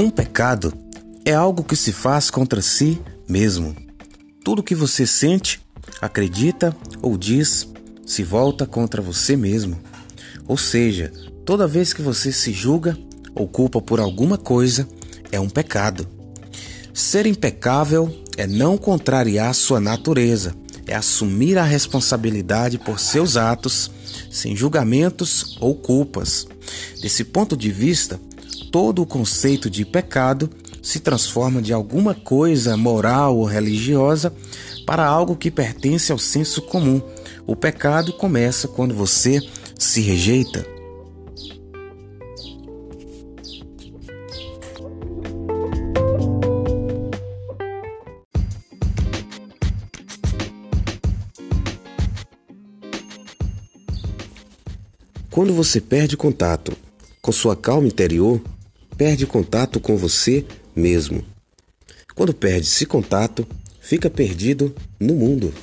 Um pecado é algo que se faz contra si mesmo. Tudo que você sente, acredita ou diz se volta contra você mesmo. Ou seja, toda vez que você se julga ou culpa por alguma coisa, é um pecado. Ser impecável é não contrariar sua natureza, é assumir a responsabilidade por seus atos, sem julgamentos ou culpas. Desse ponto de vista, todo o conceito de pecado se transforma de alguma coisa moral ou religiosa para algo que pertence ao senso comum. O pecado começa quando você se rejeita. Quando você perde contato com sua calma interior, perde contato com você mesmo. Quando perde esse contato, fica perdido no mundo.